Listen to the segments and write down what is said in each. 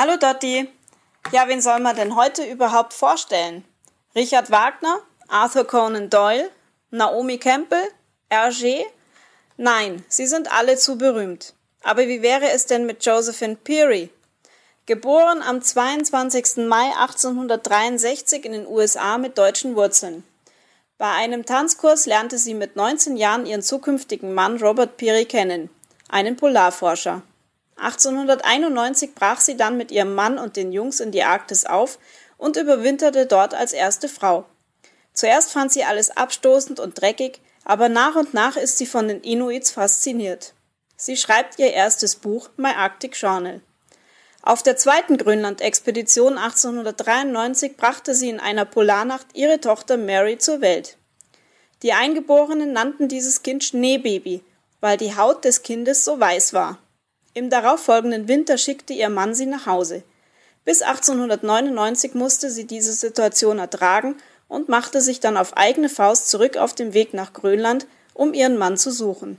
Hallo Dotti. Ja, wen soll man denn heute überhaupt vorstellen? Richard Wagner? Arthur Conan Doyle? Naomi Campbell? Hergé? Nein, sie sind alle zu berühmt. Aber wie wäre es denn mit Josephine Peary? Geboren am 22. Mai 1863 in den USA mit deutschen Wurzeln. Bei einem Tanzkurs lernte sie mit 19 Jahren ihren zukünftigen Mann Robert Peary kennen, einen Polarforscher. 1891 brach sie dann mit ihrem Mann und den Jungs in die Arktis auf und überwinterte dort als erste Frau. Zuerst fand sie alles abstoßend und dreckig, aber nach und nach ist sie von den Inuits fasziniert. Sie schreibt ihr erstes Buch My Arctic Journal. Auf der zweiten Grönland-Expedition 1893 brachte sie in einer Polarnacht ihre Tochter Mary zur Welt. Die Eingeborenen nannten dieses Kind Schneebaby, weil die Haut des Kindes so weiß war. Im darauffolgenden Winter schickte ihr Mann sie nach Hause. Bis 1899 musste sie diese Situation ertragen und machte sich dann auf eigene Faust zurück auf dem Weg nach Grönland, um ihren Mann zu suchen.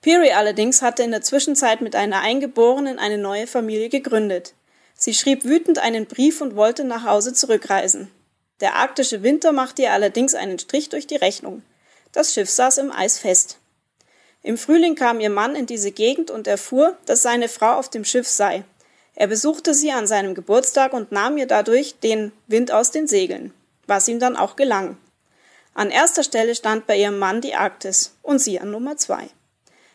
Peary allerdings hatte in der Zwischenzeit mit einer Eingeborenen eine neue Familie gegründet. Sie schrieb wütend einen Brief und wollte nach Hause zurückreisen. Der arktische Winter machte ihr allerdings einen Strich durch die Rechnung. Das Schiff saß im Eis fest. Im Frühling kam ihr Mann in diese Gegend und erfuhr, dass seine Frau auf dem Schiff sei. Er besuchte sie an seinem Geburtstag und nahm ihr dadurch den Wind aus den Segeln, was ihm dann auch gelang. An erster Stelle stand bei ihrem Mann die Arktis und sie an Nummer zwei.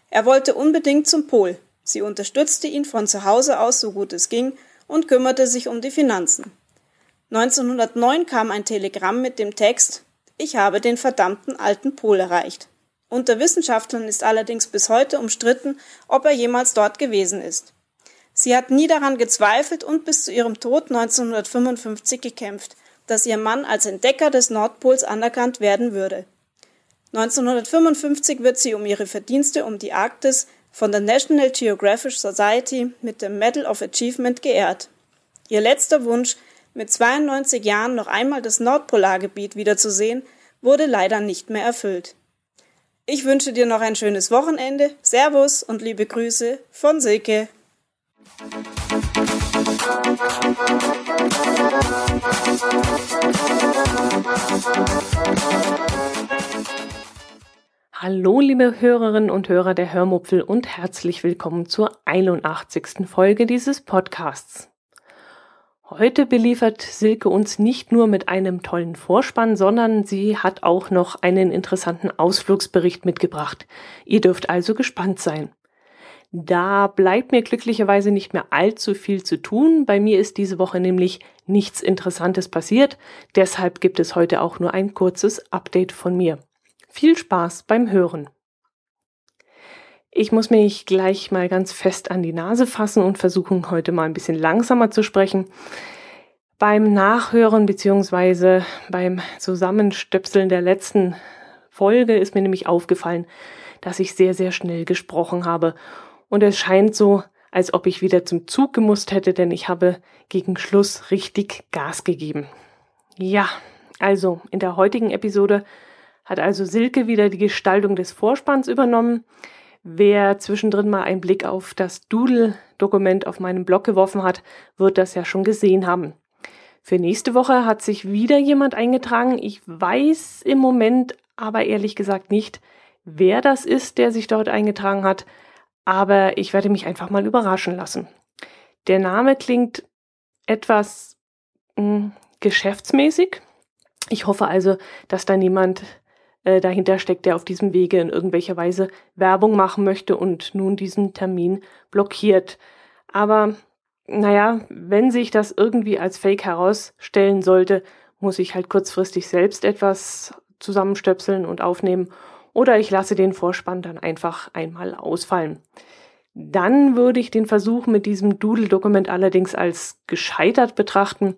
Er wollte unbedingt zum Pol. Sie unterstützte ihn von zu Hause aus so gut es ging und kümmerte sich um die Finanzen. 1909 kam ein Telegramm mit dem Text Ich habe den verdammten alten Pol erreicht. Unter Wissenschaftlern ist allerdings bis heute umstritten, ob er jemals dort gewesen ist. Sie hat nie daran gezweifelt und bis zu ihrem Tod 1955 gekämpft, dass ihr Mann als Entdecker des Nordpols anerkannt werden würde. 1955 wird sie um ihre Verdienste um die Arktis von der National Geographic Society mit dem Medal of Achievement geehrt. Ihr letzter Wunsch, mit 92 Jahren noch einmal das Nordpolargebiet wiederzusehen, wurde leider nicht mehr erfüllt. Ich wünsche dir noch ein schönes Wochenende. Servus und liebe Grüße von Silke. Hallo, liebe Hörerinnen und Hörer der Hörmupfel und herzlich willkommen zur 81. Folge dieses Podcasts. Heute beliefert Silke uns nicht nur mit einem tollen Vorspann, sondern sie hat auch noch einen interessanten Ausflugsbericht mitgebracht. Ihr dürft also gespannt sein. Da bleibt mir glücklicherweise nicht mehr allzu viel zu tun. Bei mir ist diese Woche nämlich nichts Interessantes passiert. Deshalb gibt es heute auch nur ein kurzes Update von mir. Viel Spaß beim Hören. Ich muss mich gleich mal ganz fest an die Nase fassen und versuchen, heute mal ein bisschen langsamer zu sprechen. Beim Nachhören beziehungsweise beim Zusammenstöpseln der letzten Folge ist mir nämlich aufgefallen, dass ich sehr, sehr schnell gesprochen habe. Und es scheint so, als ob ich wieder zum Zug gemusst hätte, denn ich habe gegen Schluss richtig Gas gegeben. Ja, also in der heutigen Episode hat also Silke wieder die Gestaltung des Vorspanns übernommen. Wer zwischendrin mal einen Blick auf das Doodle-Dokument auf meinem Blog geworfen hat, wird das ja schon gesehen haben. Für nächste Woche hat sich wieder jemand eingetragen. Ich weiß im Moment aber ehrlich gesagt nicht, wer das ist, der sich dort eingetragen hat. Aber ich werde mich einfach mal überraschen lassen. Der Name klingt etwas mh, hm, geschäftsmäßig. Ich hoffe also, dass da niemand äh, dahinter steckt, der auf diesem Wege in irgendwelcher Weise Werbung machen möchte und nun diesen Termin blockiert. Aber naja, wenn sich das irgendwie als Fake herausstellen sollte, muss ich halt kurzfristig selbst etwas zusammenstöpseln und aufnehmen oder ich lasse den Vorspann dann einfach einmal ausfallen. Dann würde ich den Versuch mit diesem Doodle-Dokument allerdings als gescheitert betrachten,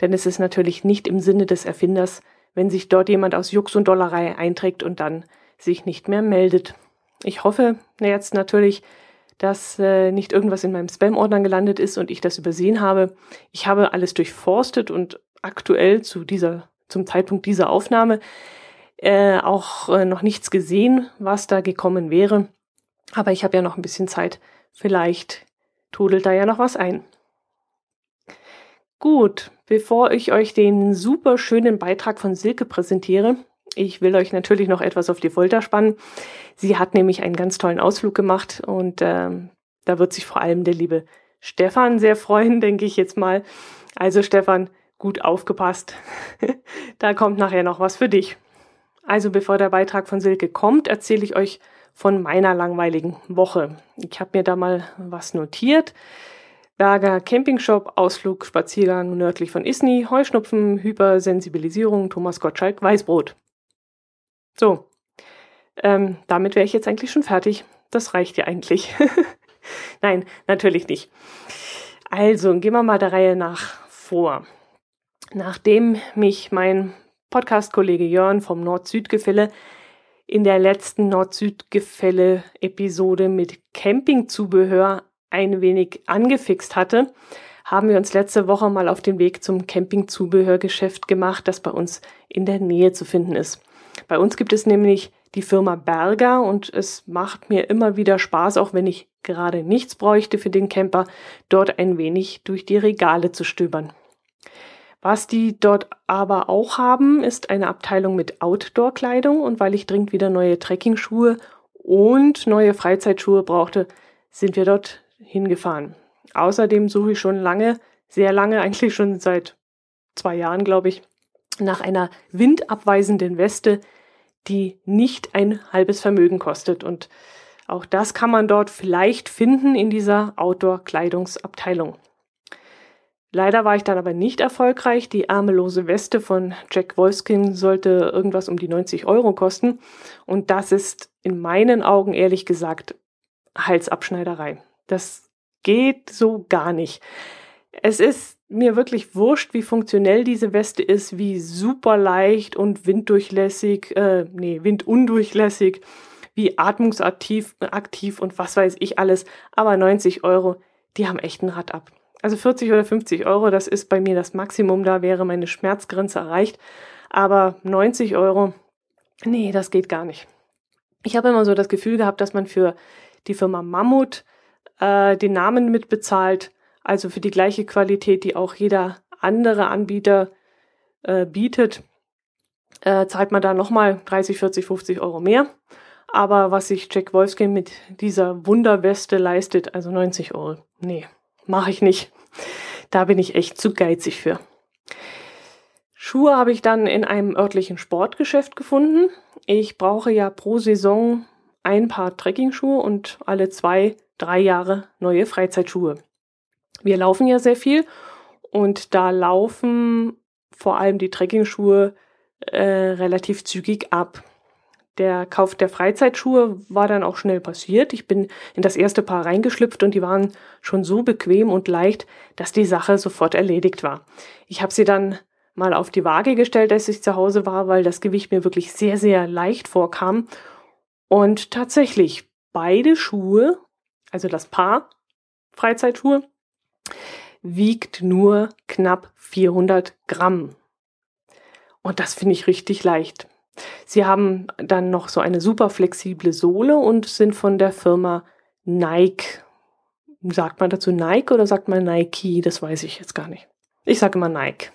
denn es ist natürlich nicht im Sinne des Erfinders, wenn sich dort jemand aus Jux und Dollerei einträgt und dann sich nicht mehr meldet. Ich hoffe jetzt natürlich, dass äh, nicht irgendwas in meinem Spam-Ordner gelandet ist und ich das übersehen habe. Ich habe alles durchforstet und aktuell zu dieser, zum Zeitpunkt dieser Aufnahme äh, auch äh, noch nichts gesehen, was da gekommen wäre. Aber ich habe ja noch ein bisschen Zeit. Vielleicht trudelt da ja noch was ein. Gut, bevor ich euch den super schönen Beitrag von Silke präsentiere, ich will euch natürlich noch etwas auf die Folter spannen. Sie hat nämlich einen ganz tollen Ausflug gemacht und äh, da wird sich vor allem der liebe Stefan sehr freuen, denke ich jetzt mal. Also Stefan, gut aufgepasst. da kommt nachher noch was für dich. Also bevor der Beitrag von Silke kommt, erzähle ich euch von meiner langweiligen Woche. Ich habe mir da mal was notiert. Berger Campingshop, Ausflug, Spaziergang nördlich von Isny, Heuschnupfen, Hypersensibilisierung, Thomas Gottschalk, Weißbrot. So, ähm, damit wäre ich jetzt eigentlich schon fertig. Das reicht ja eigentlich. Nein, natürlich nicht. Also, gehen wir mal der Reihe nach vor. Nachdem mich mein Podcast-Kollege Jörn vom Nord-Süd-Gefälle in der letzten Nord-Süd-Gefälle-Episode mit Campingzubehör ein wenig angefixt hatte, haben wir uns letzte Woche mal auf den Weg zum Campingzubehörgeschäft gemacht, das bei uns in der Nähe zu finden ist. Bei uns gibt es nämlich die Firma Berger und es macht mir immer wieder Spaß, auch wenn ich gerade nichts bräuchte für den Camper, dort ein wenig durch die Regale zu stöbern. Was die dort aber auch haben, ist eine Abteilung mit Outdoor-Kleidung und weil ich dringend wieder neue Trekkingschuhe und neue Freizeitschuhe brauchte, sind wir dort hingefahren. Außerdem suche ich schon lange, sehr lange, eigentlich schon seit zwei Jahren, glaube ich, nach einer windabweisenden Weste, die nicht ein halbes Vermögen kostet. Und auch das kann man dort vielleicht finden in dieser Outdoor-Kleidungsabteilung. Leider war ich dann aber nicht erfolgreich. Die ärmellose Weste von Jack Wolfskin sollte irgendwas um die 90 Euro kosten. Und das ist in meinen Augen ehrlich gesagt Halsabschneiderei. Das geht so gar nicht. Es ist mir wirklich wurscht, wie funktionell diese Weste ist, wie super leicht und winddurchlässig, äh, nee, windundurchlässig, wie atmungsaktiv aktiv und was weiß ich alles. Aber 90 Euro, die haben echt ein Rad ab. Also 40 oder 50 Euro, das ist bei mir das Maximum, da wäre meine Schmerzgrenze erreicht. Aber 90 Euro, nee, das geht gar nicht. Ich habe immer so das Gefühl gehabt, dass man für die Firma Mammut äh, den Namen mitbezahlt, also für die gleiche Qualität, die auch jeder andere Anbieter äh, bietet, äh, zahlt man da nochmal 30, 40, 50 Euro mehr. Aber was sich Jack Wolfskin mit dieser Wunderweste leistet, also 90 Euro, nee, mache ich nicht. Da bin ich echt zu geizig für. Schuhe habe ich dann in einem örtlichen Sportgeschäft gefunden. Ich brauche ja pro Saison ein Paar Trekkingschuhe und alle zwei drei Jahre neue Freizeitschuhe. Wir laufen ja sehr viel und da laufen vor allem die Trekkingschuhe äh, relativ zügig ab. Der Kauf der Freizeitschuhe war dann auch schnell passiert. Ich bin in das erste Paar reingeschlüpft und die waren schon so bequem und leicht, dass die Sache sofort erledigt war. Ich habe sie dann mal auf die Waage gestellt, als ich zu Hause war, weil das Gewicht mir wirklich sehr, sehr leicht vorkam. Und tatsächlich, beide Schuhe also das Paar Freizeitschuhe, wiegt nur knapp 400 Gramm. Und das finde ich richtig leicht. Sie haben dann noch so eine super flexible Sohle und sind von der Firma Nike. Sagt man dazu Nike oder sagt man Nike? Das weiß ich jetzt gar nicht. Ich sage immer Nike.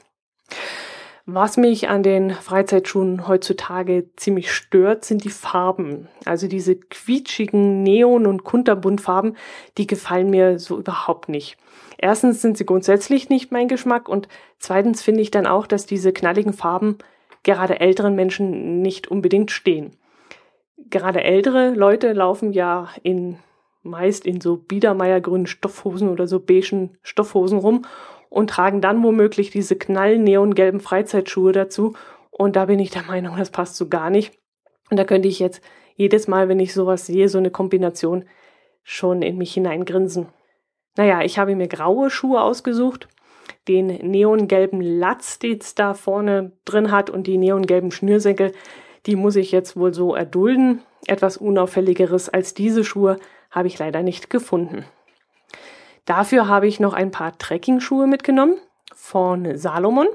Was mich an den Freizeitschuhen heutzutage ziemlich stört, sind die Farben. Also diese quietschigen Neon- und Kunterbuntfarben, die gefallen mir so überhaupt nicht. Erstens sind sie grundsätzlich nicht mein Geschmack und zweitens finde ich dann auch, dass diese knalligen Farben gerade älteren Menschen nicht unbedingt stehen. Gerade ältere Leute laufen ja in meist in so biedermeiergrünen Stoffhosen oder so beigen Stoffhosen rum und tragen dann womöglich diese knallneongelben Freizeitschuhe dazu. Und da bin ich der Meinung, das passt so gar nicht. Und da könnte ich jetzt jedes Mal, wenn ich sowas sehe, so eine Kombination schon in mich hineingrinsen. Naja, ich habe mir graue Schuhe ausgesucht, den neongelben Latz, den es da vorne drin hat und die neongelben Schnürsenkel, die muss ich jetzt wohl so erdulden. Etwas unauffälligeres als diese Schuhe habe ich leider nicht gefunden. Dafür habe ich noch ein paar Trekkingschuhe mitgenommen von Salomon.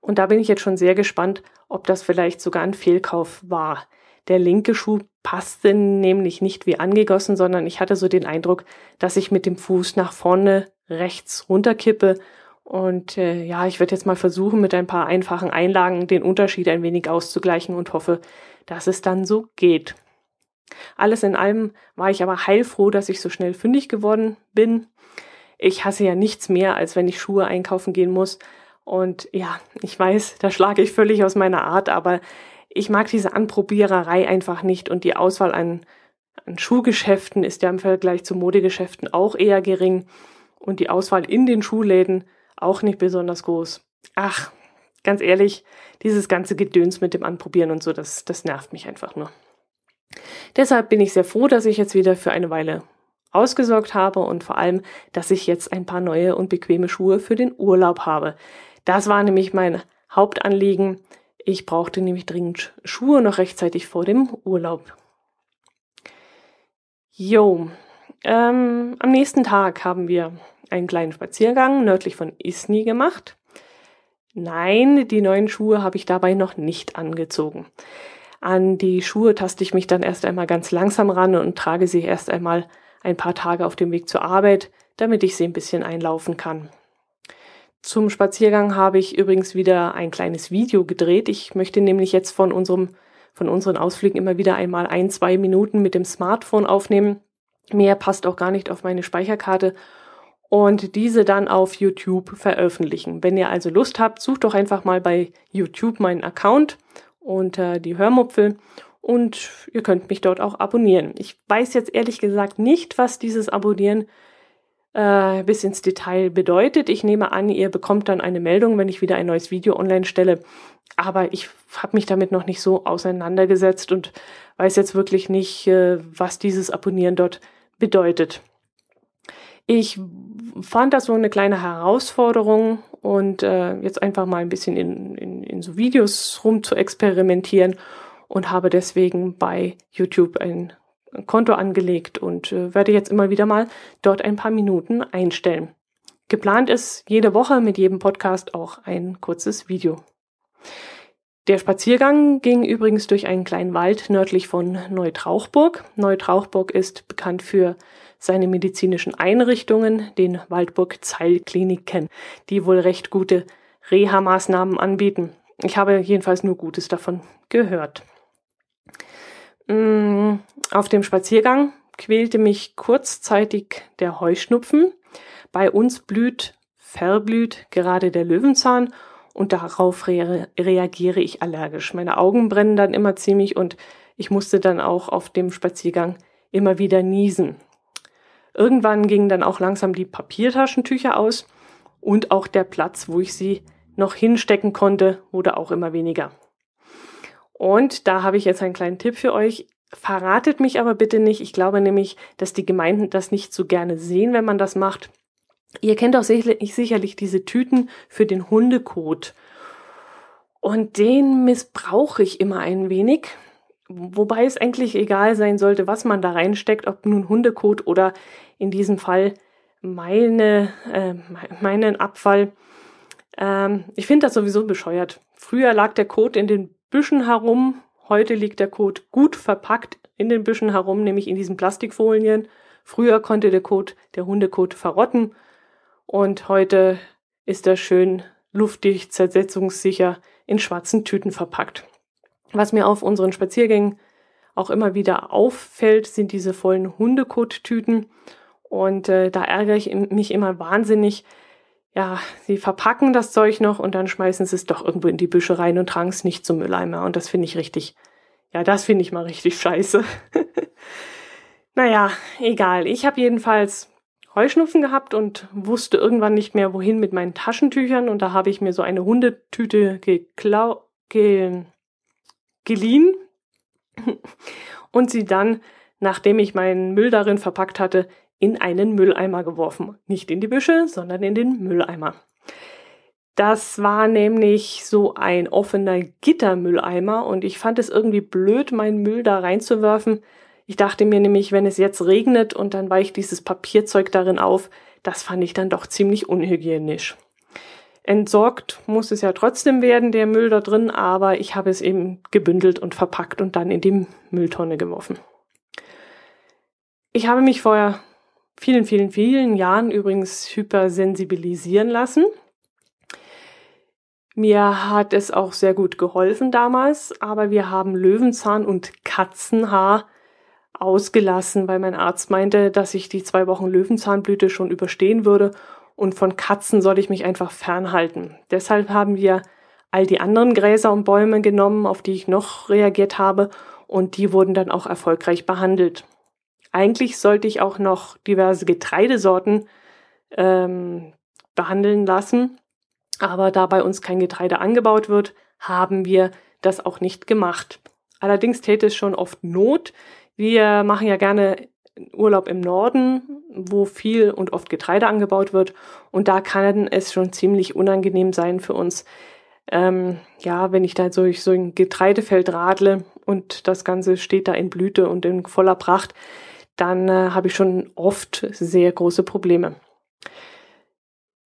Und da bin ich jetzt schon sehr gespannt, ob das vielleicht sogar ein Fehlkauf war. Der linke Schuh passte nämlich nicht wie angegossen, sondern ich hatte so den Eindruck, dass ich mit dem Fuß nach vorne rechts runterkippe Und äh, ja, ich werde jetzt mal versuchen, mit ein paar einfachen Einlagen den Unterschied ein wenig auszugleichen und hoffe, dass es dann so geht. Alles in allem war ich aber heilfroh, dass ich so schnell fündig geworden bin. Ich hasse ja nichts mehr, als wenn ich Schuhe einkaufen gehen muss. Und ja, ich weiß, da schlage ich völlig aus meiner Art, aber ich mag diese Anprobiererei einfach nicht und die Auswahl an, an Schuhgeschäften ist ja im Vergleich zu Modegeschäften auch eher gering und die Auswahl in den Schuhläden auch nicht besonders groß. Ach, ganz ehrlich, dieses ganze Gedöns mit dem Anprobieren und so, das, das nervt mich einfach nur. Deshalb bin ich sehr froh, dass ich jetzt wieder für eine Weile ausgesorgt habe und vor allem, dass ich jetzt ein paar neue und bequeme Schuhe für den Urlaub habe. Das war nämlich mein Hauptanliegen. Ich brauchte nämlich dringend Schuhe noch rechtzeitig vor dem Urlaub. Jo, ähm, am nächsten Tag haben wir einen kleinen Spaziergang nördlich von Isny gemacht. Nein, die neuen Schuhe habe ich dabei noch nicht angezogen. An die Schuhe taste ich mich dann erst einmal ganz langsam ran und trage sie erst einmal ein paar Tage auf dem Weg zur Arbeit, damit ich sie ein bisschen einlaufen kann. Zum Spaziergang habe ich übrigens wieder ein kleines Video gedreht. Ich möchte nämlich jetzt von unserem, von unseren Ausflügen immer wieder einmal ein, zwei Minuten mit dem Smartphone aufnehmen. Mehr passt auch gar nicht auf meine Speicherkarte und diese dann auf YouTube veröffentlichen. Wenn ihr also Lust habt, sucht doch einfach mal bei YouTube meinen Account unter die Hörmupfel und ihr könnt mich dort auch abonnieren. Ich weiß jetzt ehrlich gesagt nicht, was dieses Abonnieren äh, bis ins Detail bedeutet. Ich nehme an, ihr bekommt dann eine Meldung, wenn ich wieder ein neues Video online stelle. Aber ich habe mich damit noch nicht so auseinandergesetzt und weiß jetzt wirklich nicht, äh, was dieses Abonnieren dort bedeutet. Ich fand das so eine kleine Herausforderung und äh, jetzt einfach mal ein bisschen in, in, in so Videos rum zu experimentieren und habe deswegen bei YouTube ein Konto angelegt und äh, werde jetzt immer wieder mal dort ein paar Minuten einstellen. Geplant ist jede Woche mit jedem Podcast auch ein kurzes Video. Der Spaziergang ging übrigens durch einen kleinen Wald nördlich von Neutrauchburg. Neutrauchburg ist bekannt für seine medizinischen Einrichtungen, den Waldburg Zeilkliniken, die wohl recht gute Reha-Maßnahmen anbieten. Ich habe jedenfalls nur Gutes davon gehört. Mm, auf dem Spaziergang quälte mich kurzzeitig der Heuschnupfen. Bei uns blüht, verblüht gerade der Löwenzahn und darauf re reagiere ich allergisch. Meine Augen brennen dann immer ziemlich und ich musste dann auch auf dem Spaziergang immer wieder niesen. Irgendwann gingen dann auch langsam die Papiertaschentücher aus und auch der Platz, wo ich sie noch hinstecken konnte, wurde auch immer weniger. Und da habe ich jetzt einen kleinen Tipp für euch. Verratet mich aber bitte nicht. Ich glaube nämlich, dass die Gemeinden das nicht so gerne sehen, wenn man das macht. Ihr kennt auch sicherlich, diese Tüten für den Hundekot. Und den missbrauche ich immer ein wenig. Wobei es eigentlich egal sein sollte, was man da reinsteckt, ob nun Hundekot oder in diesem Fall meine, äh, meinen Abfall. Ähm, ich finde das sowieso bescheuert. Früher lag der Kot in den Büschen herum, heute liegt der Kot gut verpackt in den Büschen herum, nämlich in diesen Plastikfolien. Früher konnte der Kot, der Hundekot verrotten und heute ist er schön luftdicht, zersetzungssicher in schwarzen Tüten verpackt. Was mir auf unseren Spaziergängen auch immer wieder auffällt, sind diese vollen Hundekottüten. Und äh, da ärgere ich mich immer wahnsinnig. Ja, sie verpacken das Zeug noch und dann schmeißen sie es doch irgendwo in die Büsche rein und tragen es nicht zum Mülleimer. Und das finde ich richtig, ja, das finde ich mal richtig scheiße. naja, egal. Ich habe jedenfalls Heuschnupfen gehabt und wusste irgendwann nicht mehr, wohin mit meinen Taschentüchern. Und da habe ich mir so eine Hundetüte geklau ge geliehen und sie dann, nachdem ich meinen Müll darin verpackt hatte, in einen Mülleimer geworfen. Nicht in die Büsche, sondern in den Mülleimer. Das war nämlich so ein offener Gittermülleimer und ich fand es irgendwie blöd, meinen Müll da reinzuwerfen. Ich dachte mir nämlich, wenn es jetzt regnet und dann weicht dieses Papierzeug darin auf, das fand ich dann doch ziemlich unhygienisch. Entsorgt muss es ja trotzdem werden, der Müll da drin, aber ich habe es eben gebündelt und verpackt und dann in die Mülltonne geworfen. Ich habe mich vor vielen, vielen, vielen Jahren übrigens hypersensibilisieren lassen. Mir hat es auch sehr gut geholfen damals, aber wir haben Löwenzahn und Katzenhaar ausgelassen, weil mein Arzt meinte, dass ich die zwei Wochen Löwenzahnblüte schon überstehen würde und von Katzen soll ich mich einfach fernhalten. Deshalb haben wir all die anderen Gräser und Bäume genommen, auf die ich noch reagiert habe, und die wurden dann auch erfolgreich behandelt. Eigentlich sollte ich auch noch diverse Getreidesorten ähm, behandeln lassen, aber da bei uns kein Getreide angebaut wird, haben wir das auch nicht gemacht. Allerdings täte es schon oft Not. Wir machen ja gerne Urlaub im Norden, wo viel und oft Getreide angebaut wird. Und da kann es schon ziemlich unangenehm sein für uns. Ähm, ja, wenn ich da durch so ein Getreidefeld radle und das Ganze steht da in Blüte und in voller Pracht, dann äh, habe ich schon oft sehr große Probleme.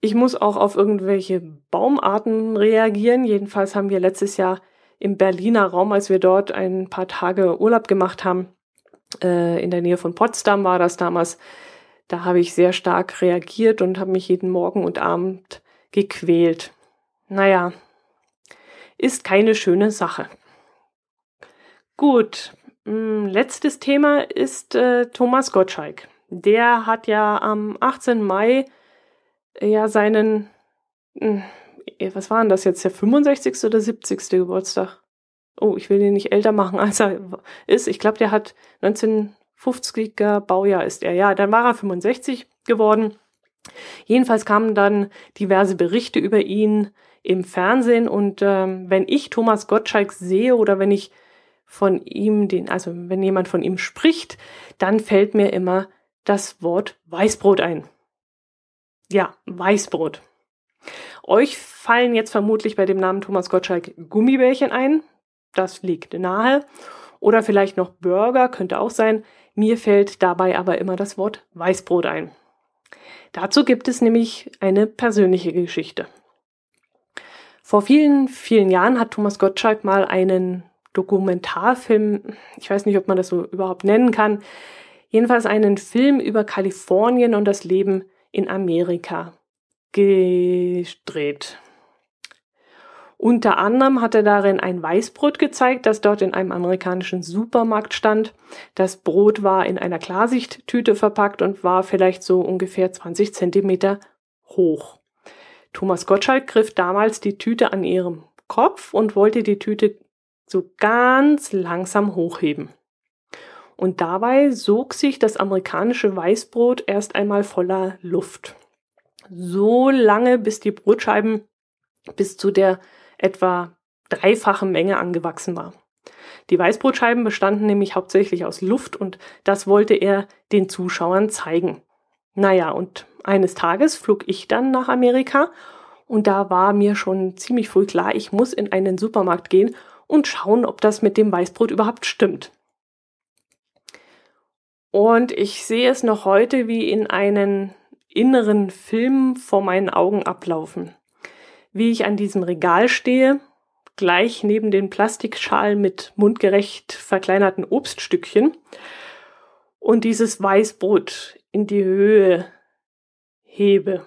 Ich muss auch auf irgendwelche Baumarten reagieren. Jedenfalls haben wir letztes Jahr im Berliner Raum, als wir dort ein paar Tage Urlaub gemacht haben, äh, in der Nähe von Potsdam war das damals, da habe ich sehr stark reagiert und habe mich jeden Morgen und Abend gequält. Naja, ist keine schöne Sache. Gut, mh, hm, letztes Thema ist äh, Thomas Gottschalk. Der hat ja am 18. Mai äh, ja seinen, mh, hm, was war denn das jetzt, der 65. oder 70. Geburtstag? Oh, ich will ihn nicht älter machen, als er ist. Ich glaube, der hat 1950er Baujahr ist er. Ja, dann war er 65 geworden. Jedenfalls kamen dann diverse Berichte über ihn im Fernsehen und ähm, wenn ich Thomas Gottschalk sehe oder wenn ich von ihm den, also wenn jemand von ihm spricht, dann fällt mir immer das Wort Weißbrot ein. Ja, Weißbrot. Euch fallen jetzt vermutlich bei dem Namen Thomas Gottschalk Gummibärchen ein. Das liegt nahe. Oder vielleicht noch Burger, könnte auch sein. Mir fällt dabei aber immer das Wort Weißbrot ein. Dazu gibt es nämlich eine persönliche Geschichte. Vor vielen, vielen Jahren hat Thomas Gottschalk mal einen Dokumentarfilm, ich weiß nicht, ob man das so überhaupt nennen kann, jedenfalls einen Film über Kalifornien und das Leben in Amerika gedreht. Unter anderem hat er darin ein Weißbrot gezeigt, das dort in einem amerikanischen Supermarkt stand. Das Brot war in einer Klarsichttüte verpackt und war vielleicht so ungefähr 20 Zentimeter hoch. Thomas Gottschalk griff damals die Tüte an ihrem Kopf und wollte die Tüte so ganz langsam hochheben. Und dabei sog sich das amerikanische Weißbrot erst einmal voller Luft. So lange, bis die Brotscheiben bis zu der etwa dreifache Menge angewachsen war. Die Weißbrotscheiben bestanden nämlich hauptsächlich aus Luft und das wollte er den Zuschauern zeigen. Naja, und eines Tages flog ich dann nach Amerika und da war mir schon ziemlich früh klar, ich muss in einen Supermarkt gehen und schauen, ob das mit dem Weißbrot überhaupt stimmt. Und ich sehe es noch heute wie in einen inneren Film vor meinen Augen ablaufen wie ich an diesem Regal stehe, gleich neben den Plastikschalen mit mundgerecht verkleinerten Obststückchen und dieses Weißbrot in die Höhe hebe.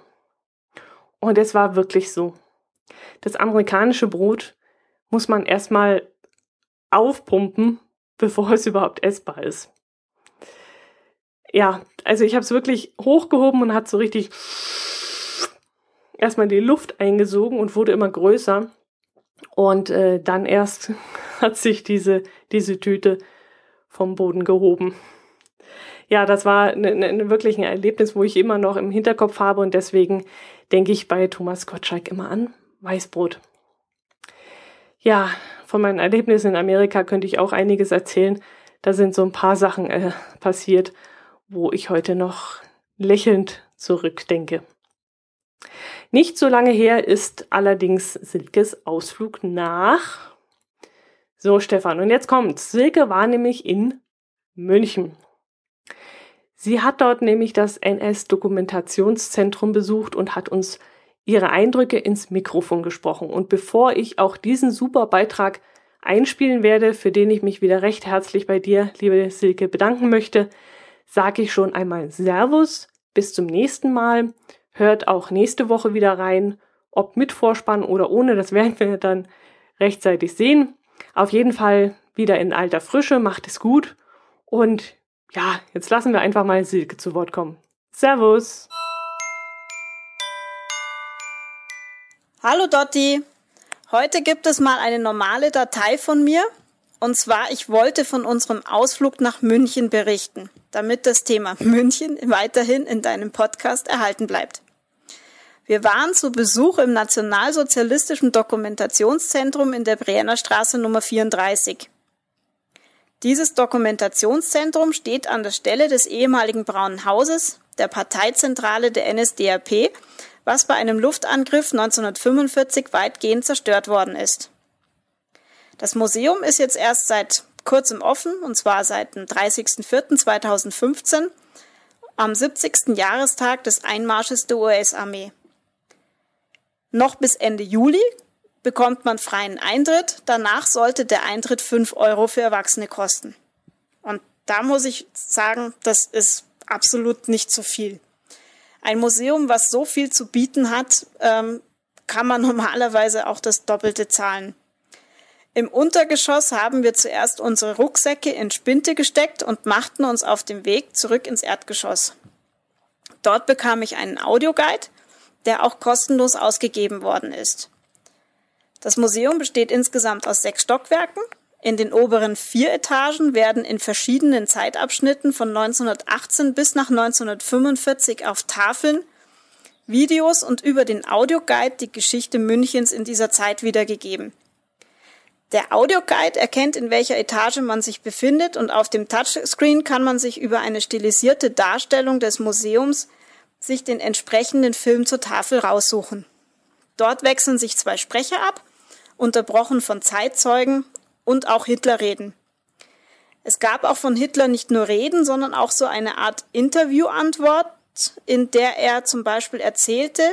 Und es war wirklich so. Das amerikanische Brot muss man erstmal aufpumpen, bevor es überhaupt essbar ist. Ja, also ich habe es wirklich hochgehoben und hat so richtig erstmal die Luft eingesogen und wurde immer größer. Und äh, dann erst hat sich diese, diese Tüte vom Boden gehoben. Ja, das war ne, ne, wirklich ein Erlebnis, wo ich immer noch im Hinterkopf habe und deswegen denke ich bei Thomas Gottschalk immer an Weißbrot. Ja, von meinen Erlebnissen in Amerika könnte ich auch einiges erzählen. Da sind so ein paar Sachen äh, passiert, wo ich heute noch lächelnd zurückdenke. Nicht so lange her ist allerdings Silkes Ausflug nach. So, Stefan, und jetzt kommt's. Silke war nämlich in München. Sie hat dort nämlich das NS-Dokumentationszentrum besucht und hat uns ihre Eindrücke ins Mikrofon gesprochen. Und bevor ich auch diesen super Beitrag einspielen werde, für den ich mich wieder recht herzlich bei dir, liebe Silke, bedanken möchte, sage ich schon einmal Servus, bis zum nächsten Mal. Hört auch nächste Woche wieder rein Ob mit Vorspann oder ohne, das werden wir dann rechtzeitig sehen. Auf jeden Fall wieder in alter Frische, macht es gut. Und ja, jetzt lassen wir einfach mal Silke zu Wort kommen. Servus! Hallo Dotti! Heute gibt es mal eine normale Datei von mir. Und zwar, ich wollte von unserem Ausflug nach München berichten, damit das Thema München weiterhin in deinem Podcast erhalten bleibt. Wir waren zu Besuch im Nationalsozialistischen Dokumentationszentrum in der Brienner Straße Nummer 34. Dieses Dokumentationszentrum steht an der Stelle des ehemaligen Braunen Hauses, der Parteizentrale der NSDAP, was bei einem Luftangriff 1945 weitgehend zerstört worden ist. Das Museum ist jetzt erst seit kurzem offen, und zwar seit dem 30.04.2015, am 70. Jahrestag des Einmarsches der US-Armee. Noch bis Ende Juli bekommt man freien Eintritt. Danach sollte der Eintritt 5 Euro für Erwachsene kosten. Und da muss ich sagen, das ist absolut nicht zu viel. Ein Museum, was so viel zu bieten hat, ähm, kann man normalerweise auch das Doppelte zahlen. Im Untergeschoss haben wir zuerst unsere Rucksäcke in Spinte gesteckt und machten uns auf dem Weg zurück ins Erdgeschoss. Dort bekam ich einen Audioguide, der auch kostenlos ausgegeben worden ist. Das Museum besteht insgesamt aus sechs Stockwerken. In den oberen vier Etagen werden in verschiedenen Zeitabschnitten von 1918 bis nach 1945 auf Tafeln Videos und über den Audioguide die Geschichte Münchens in dieser Zeit wiedergegeben. Der Audioguide erkennt, in welcher Etage man sich befindet und auf dem Touchscreen kann man sich über eine stilisierte Darstellung des Museums sich den entsprechenden Film zur Tafel raussuchen. Dort wechseln sich zwei Sprecher ab unterbrochen von Zeitzeugen und auch Hitlerreden. Es gab auch von Hitler nicht nur Reden, sondern auch so eine Art Interviewantwort, in der er zum Beispiel erzählte,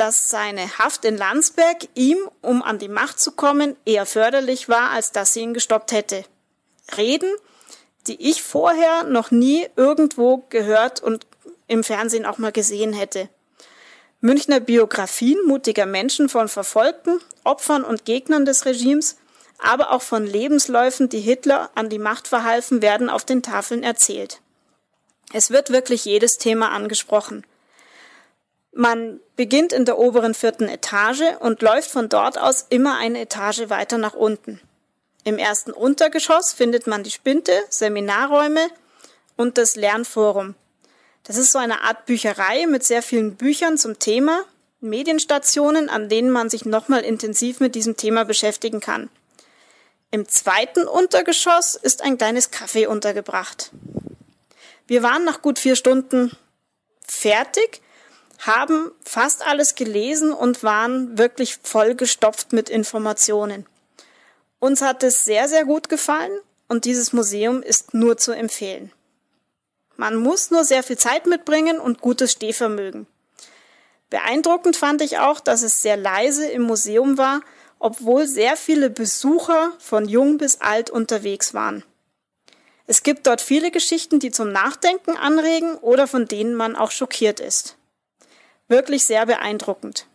dass seine Haft in Landsberg ihm, um an die Macht zu kommen, eher förderlich war, als dass sie ihn gestoppt hätte. Reden, die ich vorher noch nie irgendwo gehört und im Fernsehen auch mal gesehen hätte. Münchner Biografien mutiger Menschen von Verfolgten, Opfern und Gegnern des Regimes, aber auch von Lebensläufen, die Hitler an die Macht verhalfen, werden auf den Tafeln erzählt. Es wird wirklich jedes Thema angesprochen. Man beginnt in der oberen vierten Etage und läuft von dort aus immer eine Etage weiter nach unten. Im ersten Untergeschoss findet man die Spinte, Seminarräume und das Lernforum. Das ist so eine Art Bücherei mit sehr vielen Büchern zum Thema, Medienstationen, an denen man sich nochmal intensiv mit diesem Thema beschäftigen kann. Im zweiten Untergeschoss ist ein kleines Café untergebracht. Wir waren nach gut vier Stunden fertig, haben fast alles gelesen und waren wirklich vollgestopft mit Informationen. Uns hat es sehr, sehr gut gefallen und dieses Museum ist nur zu empfehlen. Man muss nur sehr viel Zeit mitbringen und gutes Stehvermögen. Beeindruckend fand ich auch, dass es sehr leise im Museum war, obwohl sehr viele Besucher von jung bis alt unterwegs waren. Es gibt dort viele Geschichten, die zum Nachdenken anregen oder von denen man auch schockiert ist. Wirklich sehr beeindruckend.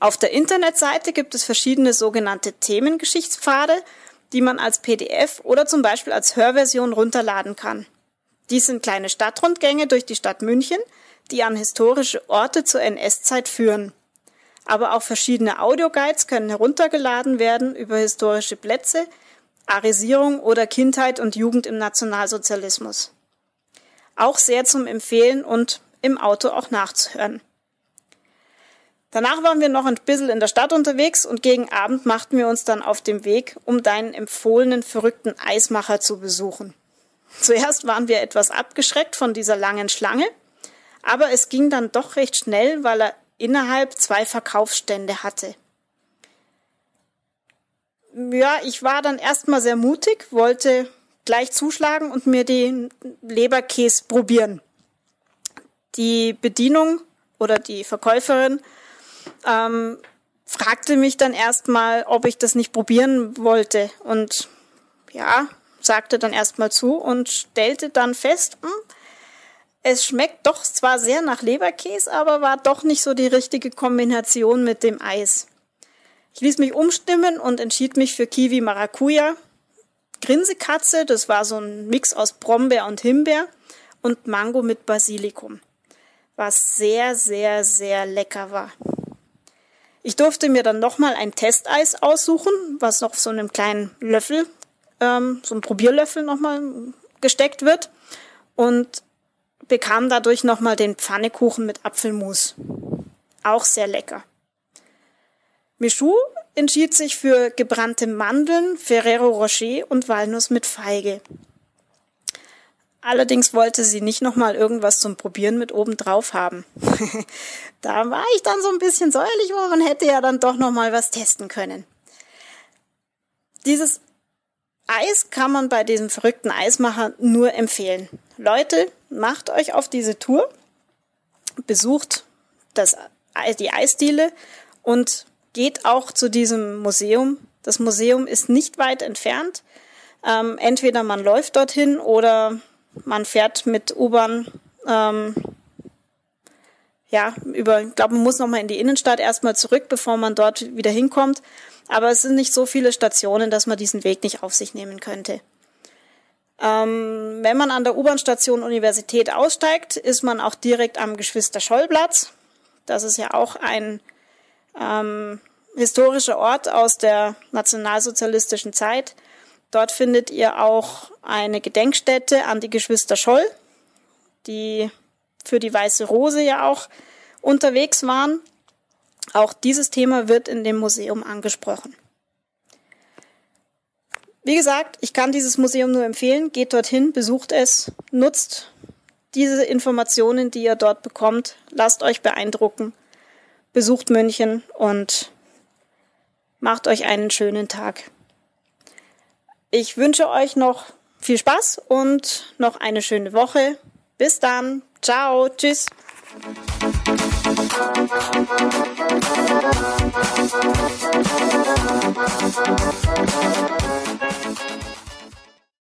Auf der Internetseite gibt es verschiedene sogenannte Themengeschichtspfade, die man als PDF oder zum Beispiel als Hörversion runterladen kann. Dies sind kleine Stadtrundgänge durch die Stadt München, die an historische Orte zur NS-Zeit führen. Aber auch verschiedene Audioguides können heruntergeladen werden über historische Plätze, Arisierung oder Kindheit und Jugend im Nationalsozialismus. Auch sehr zum Empfehlen und im Auto auch nachzuhören. Danach waren wir noch ein bisschen in der Stadt unterwegs und gegen Abend machten wir uns dann auf dem Weg, um deinen empfohlenen verrückten Eismacher zu besuchen. Zuerst waren wir etwas abgeschreckt von dieser langen Schlange, aber es ging dann doch recht schnell, weil er innerhalb zwei Verkaufsstände hatte. Ja, ich war dann erstmal sehr mutig, wollte gleich zuschlagen und mir den Leberkäse probieren. Die Bedienung oder die Verkäuferin ähm, fragte mich dann erstmal, ob ich das nicht probieren wollte. Und ja, sagte dann erstmal zu und stellte dann fest, hm, Es schmeckt doch zwar sehr nach Leberkäse, aber war doch nicht so die richtige Kombination mit dem Eis. Ich ließ mich umstimmen und entschied mich für Kiwi Maracuja. Grinsekatze, das war so ein Mix aus Brombeer und Himbeer und Mango mit Basilikum, was sehr, sehr, sehr lecker war. Ich durfte mir dann nochmal ein Testeis aussuchen, was noch auf so einem kleinen Löffel, ähm, so ein Probierlöffel nochmal gesteckt wird und bekam dadurch nochmal den Pfannekuchen mit Apfelmus. Auch sehr lecker. Michou entschied sich für gebrannte Mandeln, Ferrero Rocher und Walnuss mit Feige. Allerdings wollte sie nicht nochmal irgendwas zum Probieren mit oben drauf haben. da war ich dann so ein bisschen säuerlich, man hätte ja dann doch nochmal was testen können. Dieses Eis kann man bei diesem verrückten Eismacher nur empfehlen. Leute, macht euch auf diese Tour, besucht das, die Eisdiele und geht auch zu diesem Museum. Das Museum ist nicht weit entfernt. Ähm, entweder man läuft dorthin oder man fährt mit U-Bahn. Ähm, ja, über, ich glaube, man muss nochmal in die Innenstadt erstmal zurück, bevor man dort wieder hinkommt. Aber es sind nicht so viele Stationen, dass man diesen Weg nicht auf sich nehmen könnte. Ähm, wenn man an der U-Bahn-Station Universität aussteigt, ist man auch direkt am Geschwister-Scholl-Platz. Das ist ja auch ein ähm, historischer Ort aus der nationalsozialistischen Zeit. Dort findet ihr auch eine Gedenkstätte an die Geschwister Scholl, die für die Weiße Rose ja auch unterwegs waren. Auch dieses Thema wird in dem Museum angesprochen. Wie gesagt, ich kann dieses Museum nur empfehlen. Geht dorthin, besucht es, nutzt diese Informationen, die ihr dort bekommt. Lasst euch beeindrucken besucht München und macht euch einen schönen Tag. Ich wünsche euch noch viel Spaß und noch eine schöne Woche. Bis dann. Ciao. Tschüss.